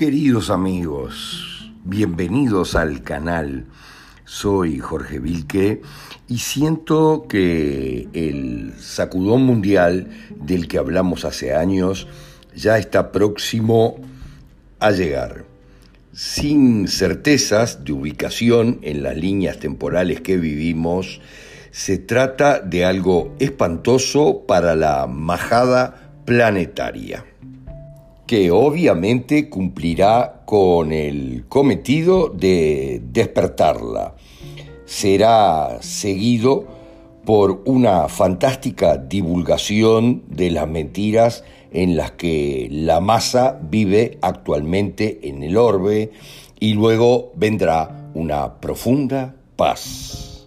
Queridos amigos, bienvenidos al canal. Soy Jorge Vilque y siento que el sacudón mundial del que hablamos hace años ya está próximo a llegar. Sin certezas de ubicación en las líneas temporales que vivimos, se trata de algo espantoso para la majada planetaria que obviamente cumplirá con el cometido de despertarla. Será seguido por una fantástica divulgación de las mentiras en las que la masa vive actualmente en el orbe y luego vendrá una profunda paz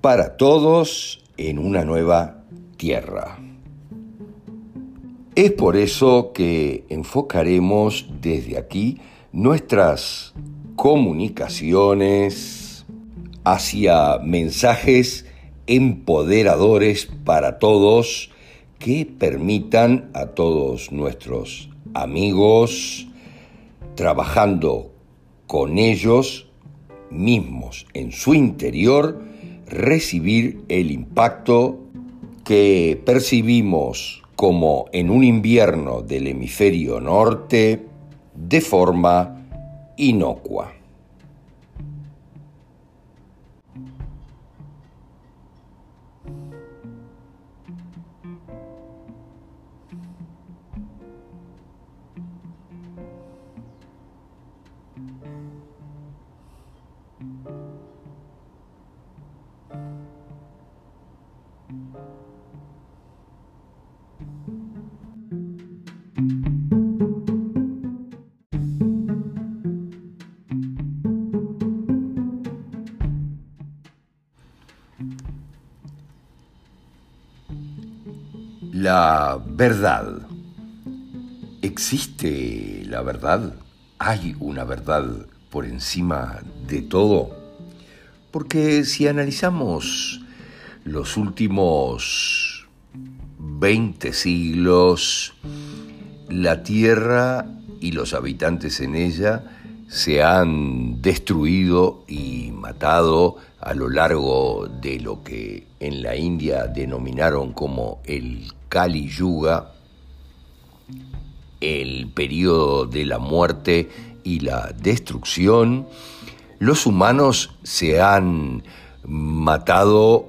para todos en una nueva tierra. Es por eso que enfocaremos desde aquí nuestras comunicaciones hacia mensajes empoderadores para todos que permitan a todos nuestros amigos, trabajando con ellos mismos en su interior, recibir el impacto que percibimos como en un invierno del hemisferio norte de forma inocua. La verdad. ¿Existe la verdad? ¿Hay una verdad por encima de todo? Porque si analizamos los últimos 20 siglos, la Tierra y los habitantes en ella se han destruido y matado a lo largo de lo que en la India denominaron como el Kali Yuga, el periodo de la muerte y la destrucción, los humanos se han matado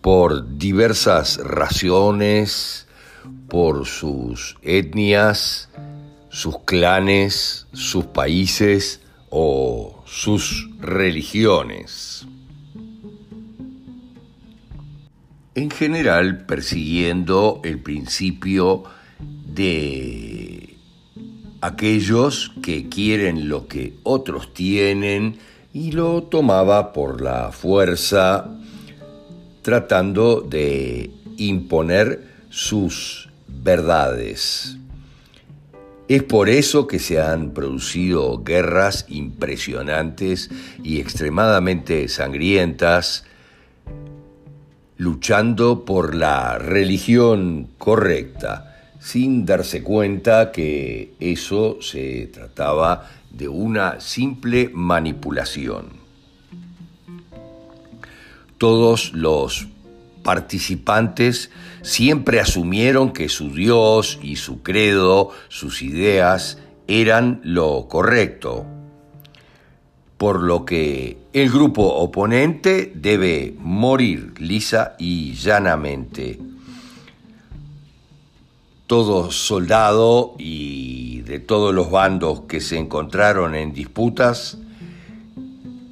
por diversas razones, por sus etnias, sus clanes, sus países o sus religiones. En general persiguiendo el principio de aquellos que quieren lo que otros tienen y lo tomaba por la fuerza tratando de imponer sus verdades. Es por eso que se han producido guerras impresionantes y extremadamente sangrientas luchando por la religión correcta, sin darse cuenta que eso se trataba de una simple manipulación. Todos los participantes siempre asumieron que su Dios y su credo, sus ideas, eran lo correcto, por lo que el grupo oponente debe morir lisa y llanamente. Todo soldado y de todos los bandos que se encontraron en disputas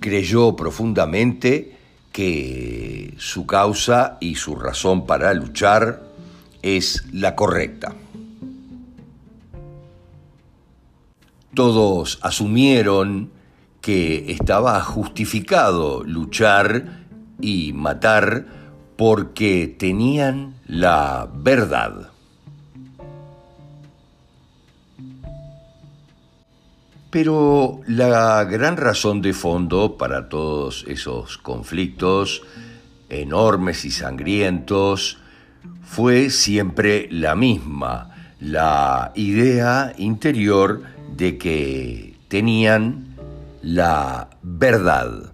creyó profundamente que su causa y su razón para luchar es la correcta. Todos asumieron que estaba justificado luchar y matar porque tenían la verdad. Pero la gran razón de fondo para todos esos conflictos enormes y sangrientos fue siempre la misma, la idea interior de que tenían la verdad.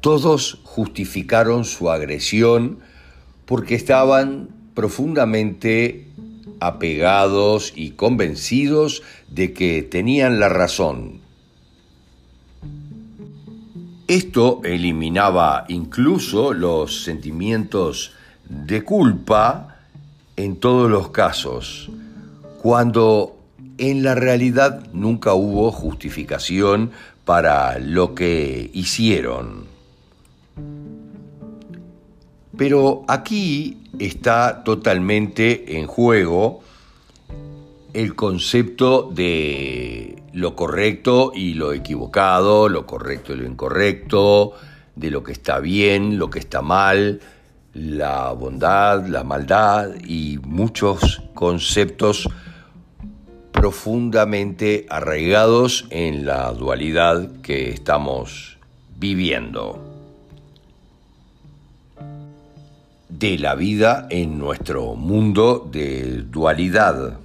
Todos justificaron su agresión porque estaban profundamente apegados y convencidos de que tenían la razón. Esto eliminaba incluso los sentimientos de culpa en todos los casos, cuando en la realidad nunca hubo justificación para lo que hicieron. Pero aquí está totalmente en juego el concepto de lo correcto y lo equivocado, lo correcto y lo incorrecto, de lo que está bien, lo que está mal, la bondad, la maldad y muchos conceptos profundamente arraigados en la dualidad que estamos viviendo. De la vida en nuestro mundo de dualidad.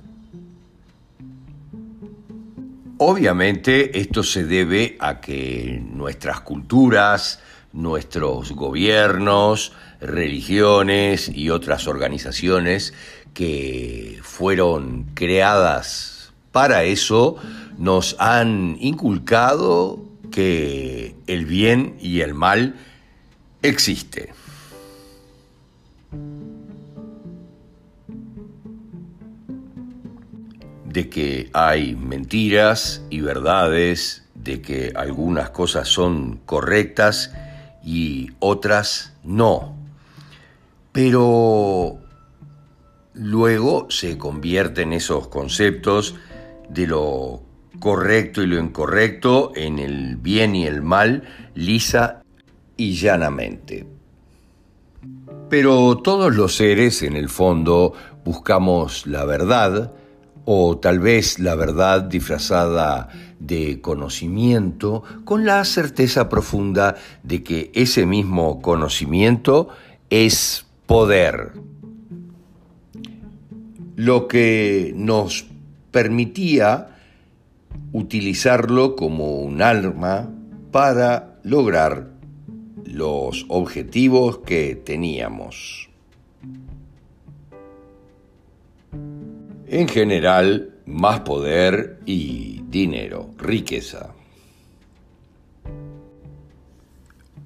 Obviamente esto se debe a que nuestras culturas, nuestros gobiernos, religiones y otras organizaciones que fueron creadas para eso nos han inculcado que el bien y el mal existe. De que hay mentiras y verdades, de que algunas cosas son correctas y otras no. Pero luego se convierten esos conceptos de lo correcto y lo incorrecto en el bien y el mal lisa y llanamente. Pero todos los seres en el fondo buscamos la verdad, o tal vez la verdad disfrazada de conocimiento, con la certeza profunda de que ese mismo conocimiento es poder, lo que nos permitía utilizarlo como un arma para lograr los objetivos que teníamos. En general, más poder y dinero, riqueza.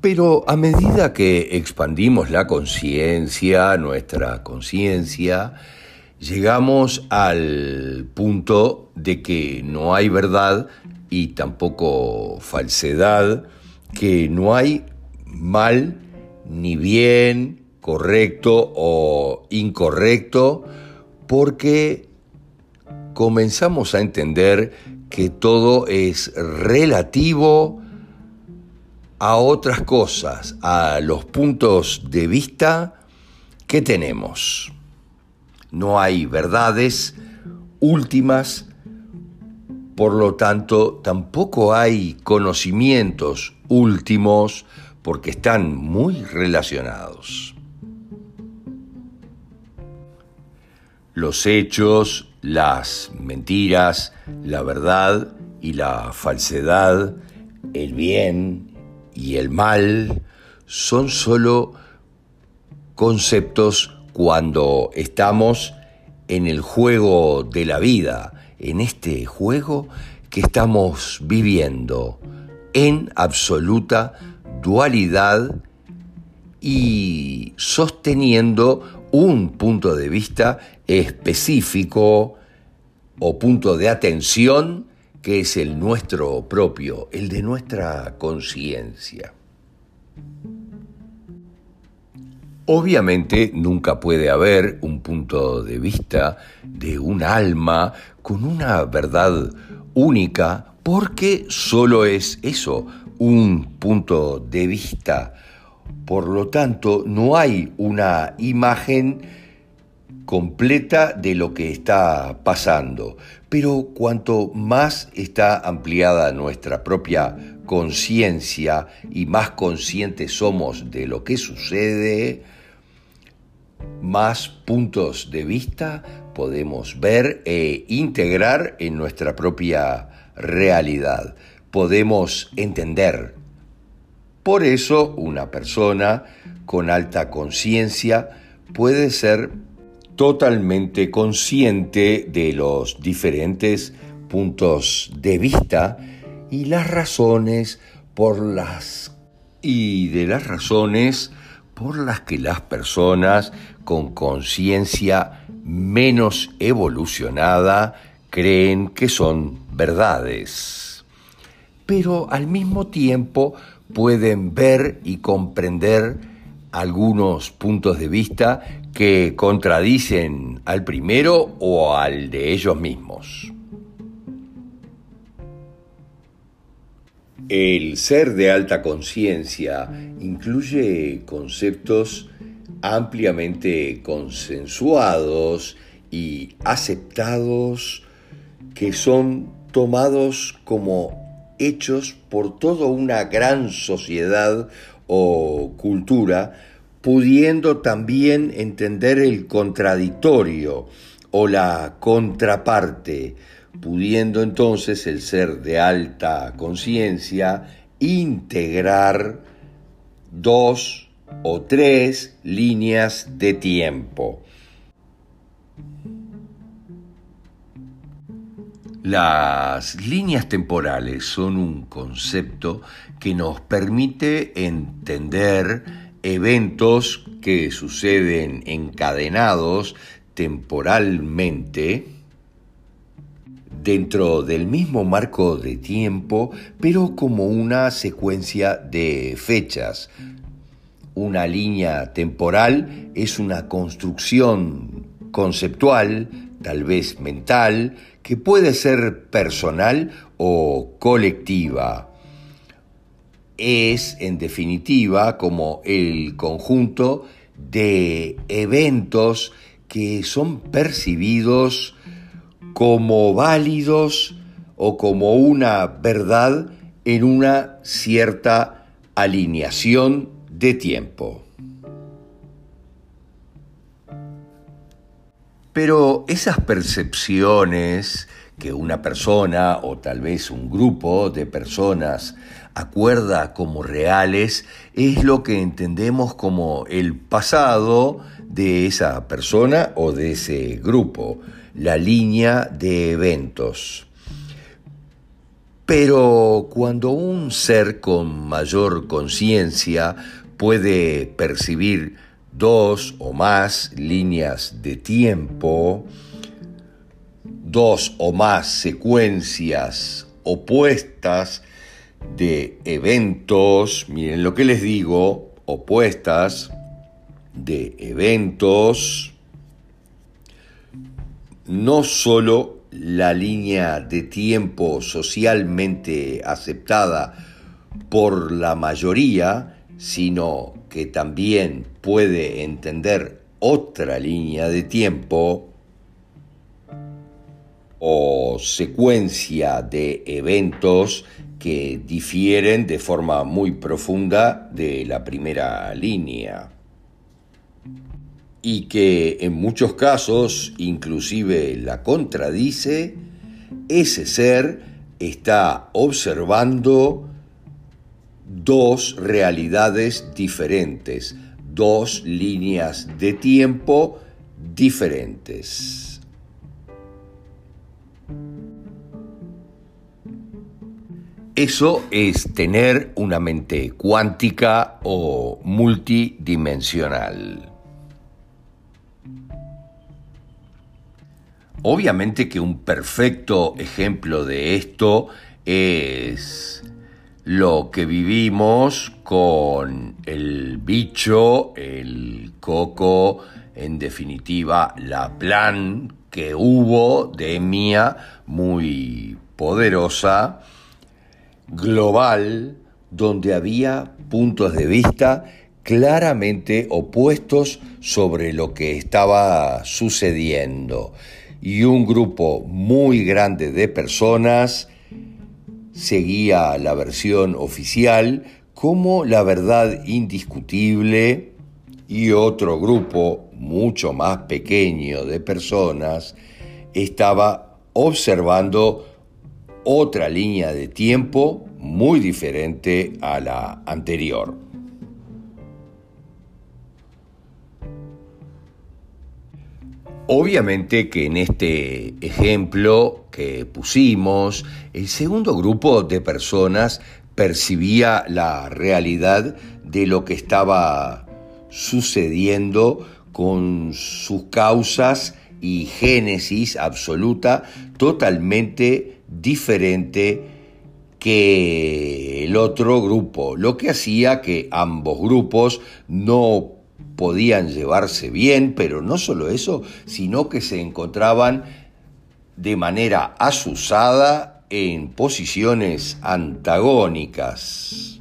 Pero a medida que expandimos la conciencia, nuestra conciencia, llegamos al punto de que no hay verdad y tampoco falsedad, que no hay mal ni bien, correcto o incorrecto, porque comenzamos a entender que todo es relativo a otras cosas, a los puntos de vista que tenemos. No hay verdades últimas, por lo tanto tampoco hay conocimientos últimos porque están muy relacionados. Los hechos, las mentiras, la verdad y la falsedad, el bien y el mal son solo conceptos cuando estamos en el juego de la vida, en este juego que estamos viviendo en absoluta dualidad y sosteniendo un punto de vista específico o punto de atención que es el nuestro propio, el de nuestra conciencia. Obviamente nunca puede haber un punto de vista de un alma con una verdad única porque solo es eso, un punto de vista. Por lo tanto, no hay una imagen completa de lo que está pasando, pero cuanto más está ampliada nuestra propia conciencia y más conscientes somos de lo que sucede, más puntos de vista podemos ver e integrar en nuestra propia realidad. Podemos entender. Por eso una persona con alta conciencia puede ser totalmente consciente de los diferentes puntos de vista y las razones por las y de las razones por las que las personas con conciencia menos evolucionada creen que son verdades. Pero al mismo tiempo pueden ver y comprender algunos puntos de vista que contradicen al primero o al de ellos mismos. El ser de alta conciencia incluye conceptos ampliamente consensuados y aceptados que son tomados como hechos por toda una gran sociedad o cultura, pudiendo también entender el contradictorio o la contraparte, pudiendo entonces el ser de alta conciencia integrar dos o tres líneas de tiempo. Las líneas temporales son un concepto que nos permite entender eventos que suceden encadenados temporalmente dentro del mismo marco de tiempo, pero como una secuencia de fechas. Una línea temporal es una construcción conceptual, tal vez mental, que puede ser personal o colectiva. Es, en definitiva, como el conjunto de eventos que son percibidos como válidos o como una verdad en una cierta alineación de tiempo. Pero esas percepciones que una persona o tal vez un grupo de personas acuerda como reales es lo que entendemos como el pasado de esa persona o de ese grupo la línea de eventos. Pero cuando un ser con mayor conciencia puede percibir dos o más líneas de tiempo, dos o más secuencias opuestas de eventos, miren lo que les digo, opuestas de eventos, no solo la línea de tiempo socialmente aceptada por la mayoría, sino que también puede entender otra línea de tiempo o secuencia de eventos que difieren de forma muy profunda de la primera línea y que en muchos casos inclusive la contradice, ese ser está observando dos realidades diferentes, dos líneas de tiempo diferentes. Eso es tener una mente cuántica o multidimensional. Obviamente que un perfecto ejemplo de esto es lo que vivimos con el bicho, el coco, en definitiva la plan que hubo de Mía muy poderosa, global, donde había puntos de vista claramente opuestos sobre lo que estaba sucediendo y un grupo muy grande de personas seguía la versión oficial como la verdad indiscutible y otro grupo mucho más pequeño de personas estaba observando otra línea de tiempo muy diferente a la anterior. Obviamente que en este ejemplo que pusimos, el segundo grupo de personas percibía la realidad de lo que estaba sucediendo con sus causas y génesis absoluta totalmente diferente que el otro grupo, lo que hacía que ambos grupos no podían llevarse bien, pero no solo eso, sino que se encontraban de manera asusada en posiciones antagónicas,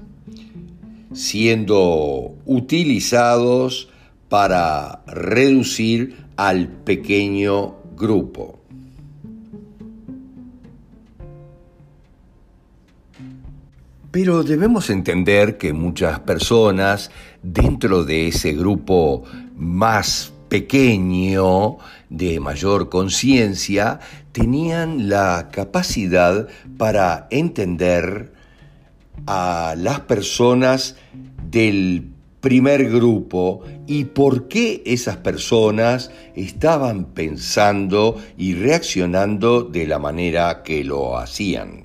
siendo utilizados para reducir al pequeño grupo. Pero debemos entender que muchas personas dentro de ese grupo más pequeño, de mayor conciencia, tenían la capacidad para entender a las personas del primer grupo y por qué esas personas estaban pensando y reaccionando de la manera que lo hacían.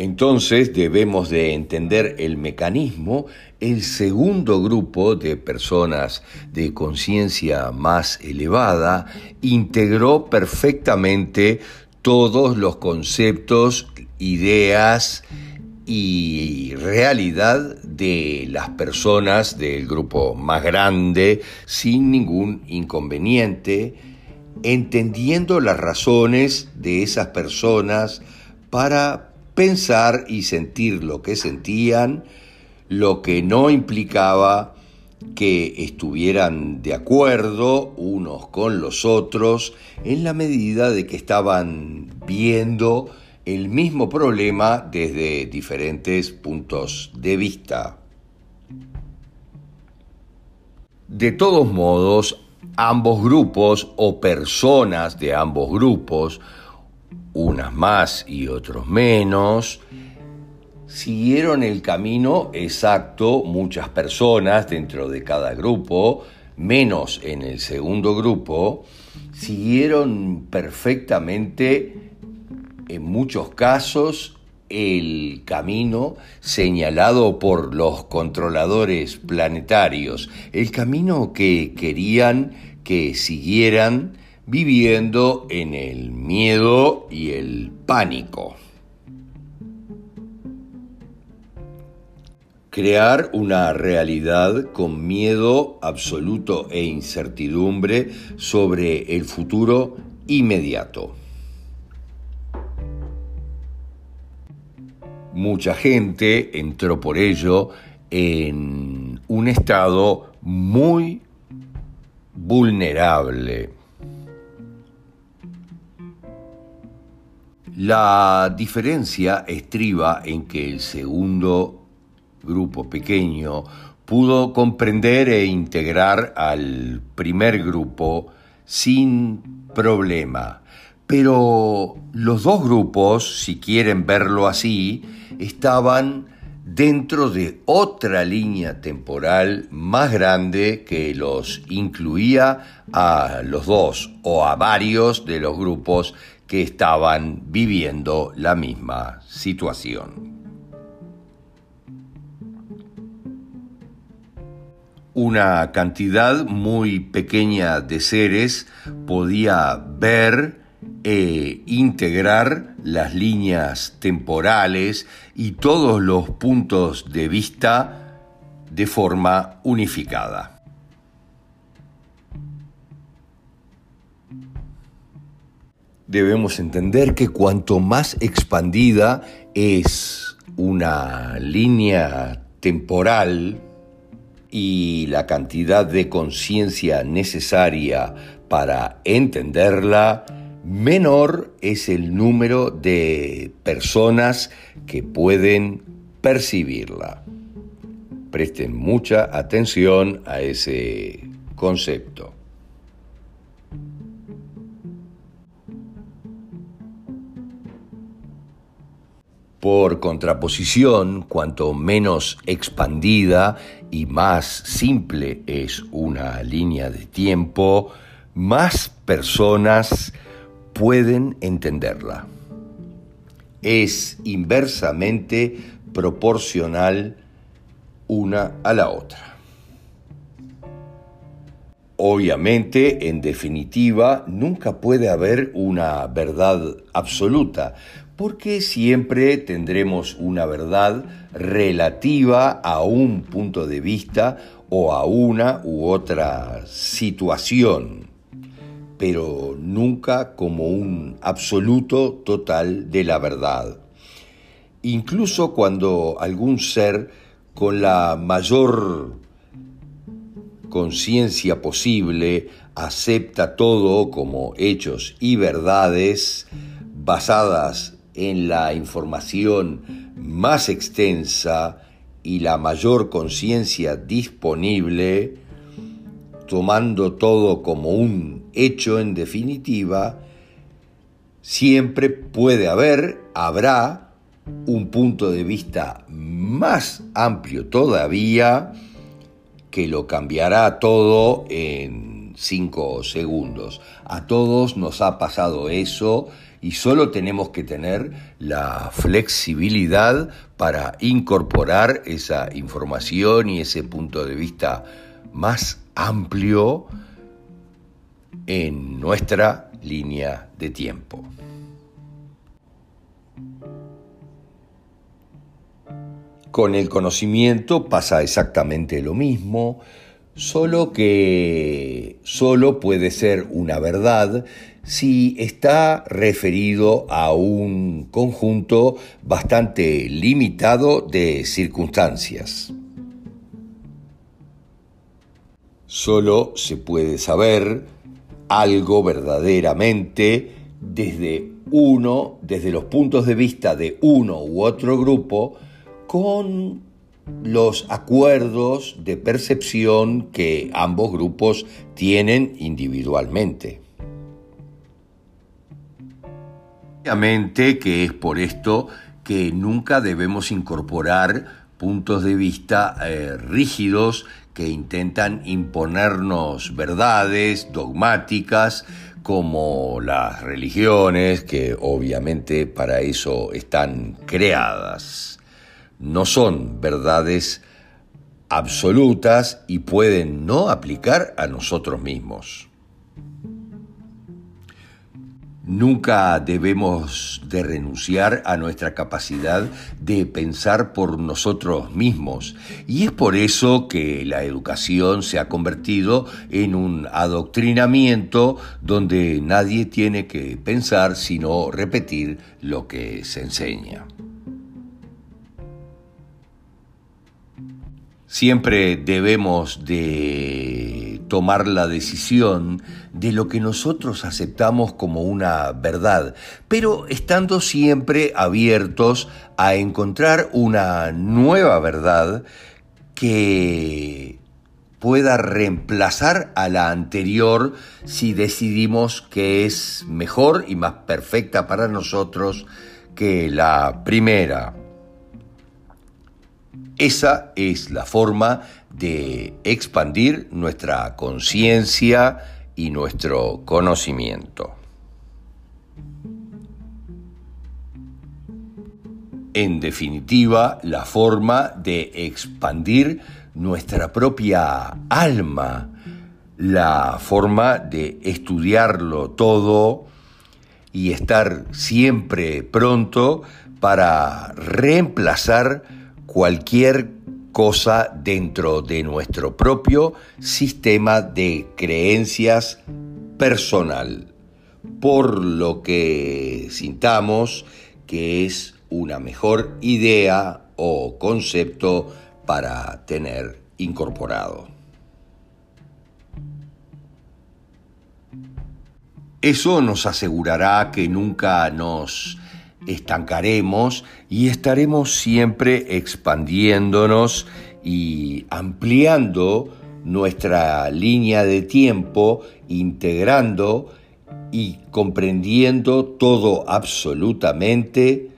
Entonces debemos de entender el mecanismo. El segundo grupo de personas de conciencia más elevada integró perfectamente todos los conceptos, ideas y realidad de las personas del grupo más grande sin ningún inconveniente, entendiendo las razones de esas personas para pensar y sentir lo que sentían, lo que no implicaba que estuvieran de acuerdo unos con los otros en la medida de que estaban viendo el mismo problema desde diferentes puntos de vista. De todos modos, ambos grupos o personas de ambos grupos unas más y otros menos, siguieron el camino exacto muchas personas dentro de cada grupo, menos en el segundo grupo, siguieron perfectamente, en muchos casos, el camino señalado por los controladores planetarios, el camino que querían que siguieran viviendo en el miedo y el pánico. Crear una realidad con miedo absoluto e incertidumbre sobre el futuro inmediato. Mucha gente entró por ello en un estado muy vulnerable La diferencia estriba en que el segundo grupo pequeño pudo comprender e integrar al primer grupo sin problema. Pero los dos grupos, si quieren verlo así, estaban dentro de otra línea temporal más grande que los incluía a los dos o a varios de los grupos que estaban viviendo la misma situación. Una cantidad muy pequeña de seres podía ver e integrar las líneas temporales y todos los puntos de vista de forma unificada. Debemos entender que cuanto más expandida es una línea temporal y la cantidad de conciencia necesaria para entenderla, menor es el número de personas que pueden percibirla. presten mucha atención a ese concepto. Por contraposición, cuanto menos expandida y más simple es una línea de tiempo, más personas pueden entenderla. Es inversamente proporcional una a la otra. Obviamente, en definitiva, nunca puede haber una verdad absoluta, porque siempre tendremos una verdad relativa a un punto de vista o a una u otra situación, pero nunca como un absoluto total de la verdad. Incluso cuando algún ser con la mayor conciencia posible acepta todo como hechos y verdades basadas en la información más extensa y la mayor conciencia disponible, tomando todo como un hecho en definitiva, siempre puede haber, habrá un punto de vista más amplio todavía que lo cambiará todo en cinco segundos. A todos nos ha pasado eso y solo tenemos que tener la flexibilidad para incorporar esa información y ese punto de vista más amplio en nuestra línea de tiempo. Con el conocimiento pasa exactamente lo mismo, solo que solo puede ser una verdad si está referido a un conjunto bastante limitado de circunstancias. Solo se puede saber algo verdaderamente desde uno, desde los puntos de vista de uno u otro grupo, con los acuerdos de percepción que ambos grupos tienen individualmente. Obviamente que es por esto que nunca debemos incorporar puntos de vista eh, rígidos que intentan imponernos verdades dogmáticas como las religiones, que obviamente para eso están creadas. No son verdades absolutas y pueden no aplicar a nosotros mismos. Nunca debemos de renunciar a nuestra capacidad de pensar por nosotros mismos y es por eso que la educación se ha convertido en un adoctrinamiento donde nadie tiene que pensar sino repetir lo que se enseña. Siempre debemos de tomar la decisión de lo que nosotros aceptamos como una verdad, pero estando siempre abiertos a encontrar una nueva verdad que pueda reemplazar a la anterior si decidimos que es mejor y más perfecta para nosotros que la primera. Esa es la forma de expandir nuestra conciencia y nuestro conocimiento. En definitiva, la forma de expandir nuestra propia alma, la forma de estudiarlo todo y estar siempre pronto para reemplazar cualquier cosa dentro de nuestro propio sistema de creencias personal, por lo que sintamos que es una mejor idea o concepto para tener incorporado. Eso nos asegurará que nunca nos estancaremos y estaremos siempre expandiéndonos y ampliando nuestra línea de tiempo, integrando y comprendiendo todo absolutamente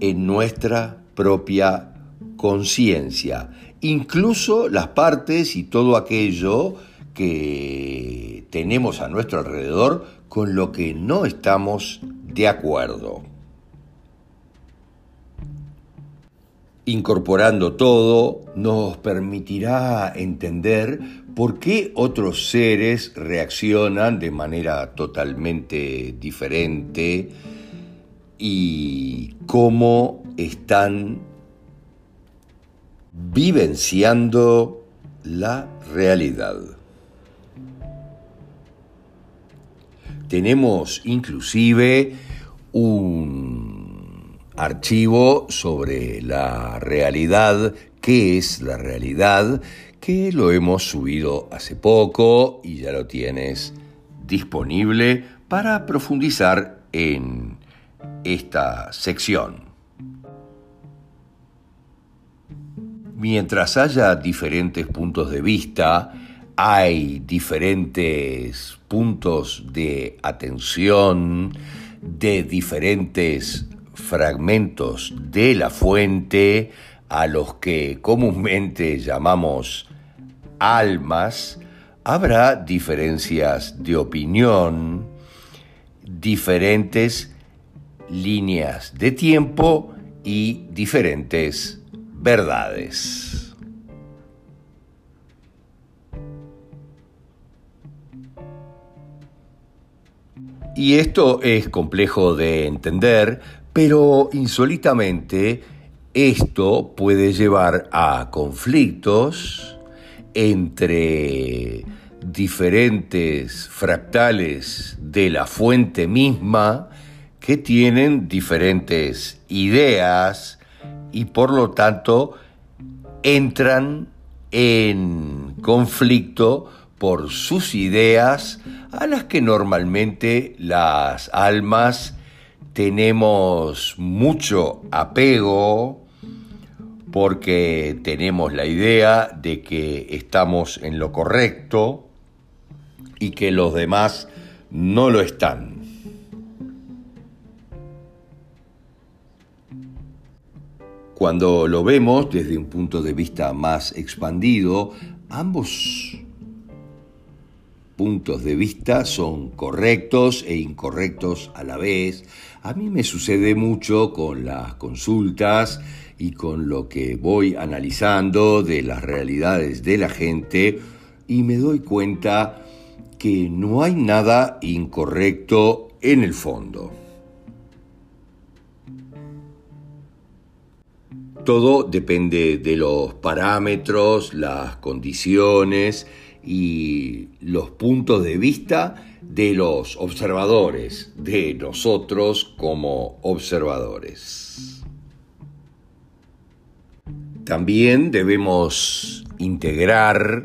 en nuestra propia conciencia, incluso las partes y todo aquello que tenemos a nuestro alrededor con lo que no estamos de acuerdo. Incorporando todo nos permitirá entender por qué otros seres reaccionan de manera totalmente diferente y cómo están vivenciando la realidad. Tenemos inclusive un archivo sobre la realidad, qué es la realidad, que lo hemos subido hace poco y ya lo tienes disponible para profundizar en esta sección. Mientras haya diferentes puntos de vista, hay diferentes puntos de atención de diferentes fragmentos de la fuente a los que comúnmente llamamos almas, habrá diferencias de opinión, diferentes líneas de tiempo y diferentes verdades. Y esto es complejo de entender, pero insólitamente esto puede llevar a conflictos entre diferentes fractales de la fuente misma que tienen diferentes ideas y por lo tanto entran en conflicto por sus ideas a las que normalmente las almas tenemos mucho apego porque tenemos la idea de que estamos en lo correcto y que los demás no lo están. Cuando lo vemos desde un punto de vista más expandido, ambos puntos de vista son correctos e incorrectos a la vez. A mí me sucede mucho con las consultas y con lo que voy analizando de las realidades de la gente y me doy cuenta que no hay nada incorrecto en el fondo. Todo depende de los parámetros, las condiciones y los puntos de vista de los observadores, de nosotros como observadores. También debemos integrar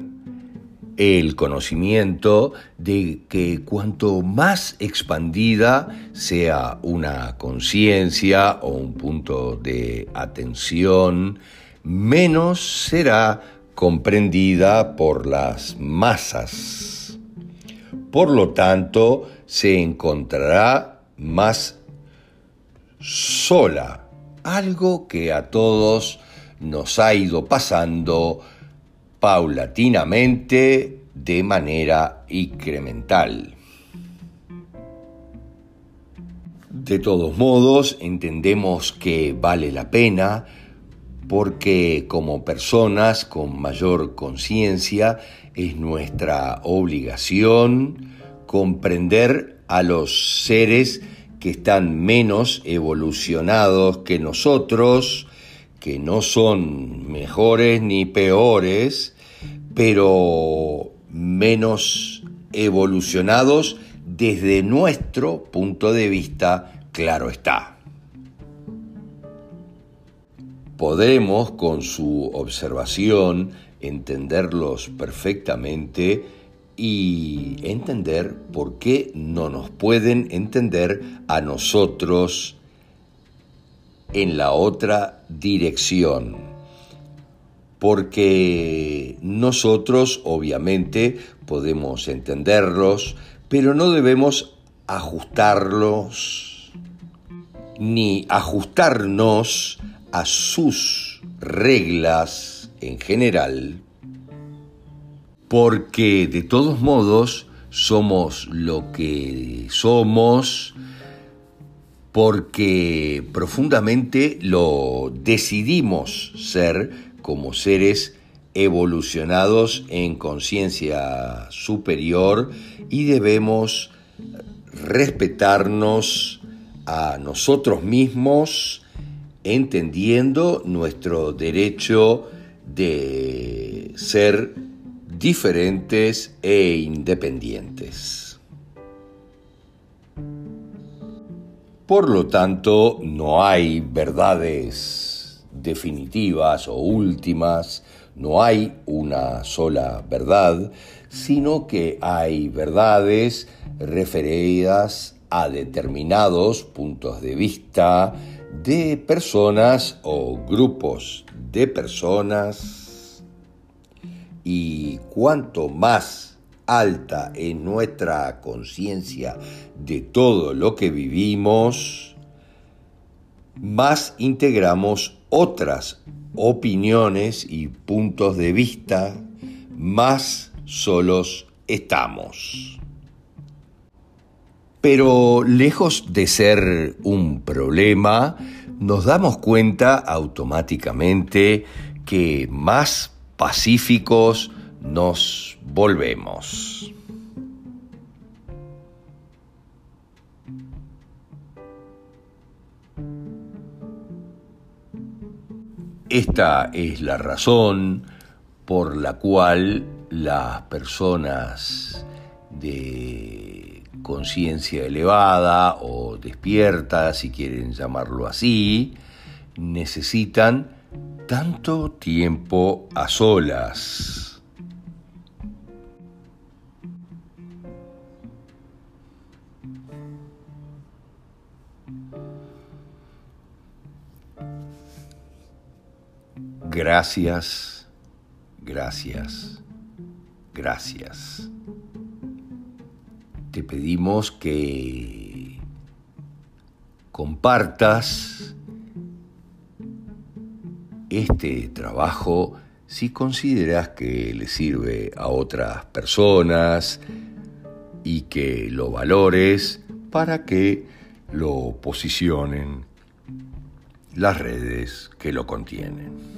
el conocimiento de que cuanto más expandida sea una conciencia o un punto de atención, menos será comprendida por las masas. Por lo tanto, se encontrará más sola, algo que a todos nos ha ido pasando paulatinamente de manera incremental. De todos modos, entendemos que vale la pena porque como personas con mayor conciencia es nuestra obligación comprender a los seres que están menos evolucionados que nosotros, que no son mejores ni peores, pero menos evolucionados desde nuestro punto de vista, claro está podremos con su observación entenderlos perfectamente y entender por qué no nos pueden entender a nosotros en la otra dirección. porque nosotros obviamente podemos entenderlos, pero no debemos ajustarlos ni ajustarnos a sus reglas en general, porque de todos modos somos lo que somos, porque profundamente lo decidimos ser como seres evolucionados en conciencia superior y debemos respetarnos a nosotros mismos entendiendo nuestro derecho de ser diferentes e independientes. Por lo tanto, no hay verdades definitivas o últimas, no hay una sola verdad, sino que hay verdades referidas a determinados puntos de vista de personas o grupos de personas y cuanto más alta en nuestra conciencia de todo lo que vivimos, más integramos otras opiniones y puntos de vista, más solos estamos. Pero lejos de ser un problema, nos damos cuenta automáticamente que más pacíficos nos volvemos. Esta es la razón por la cual las personas de conciencia elevada o despierta, si quieren llamarlo así, necesitan tanto tiempo a solas. Gracias, gracias, gracias. Te pedimos que compartas este trabajo si consideras que le sirve a otras personas y que lo valores para que lo posicionen las redes que lo contienen.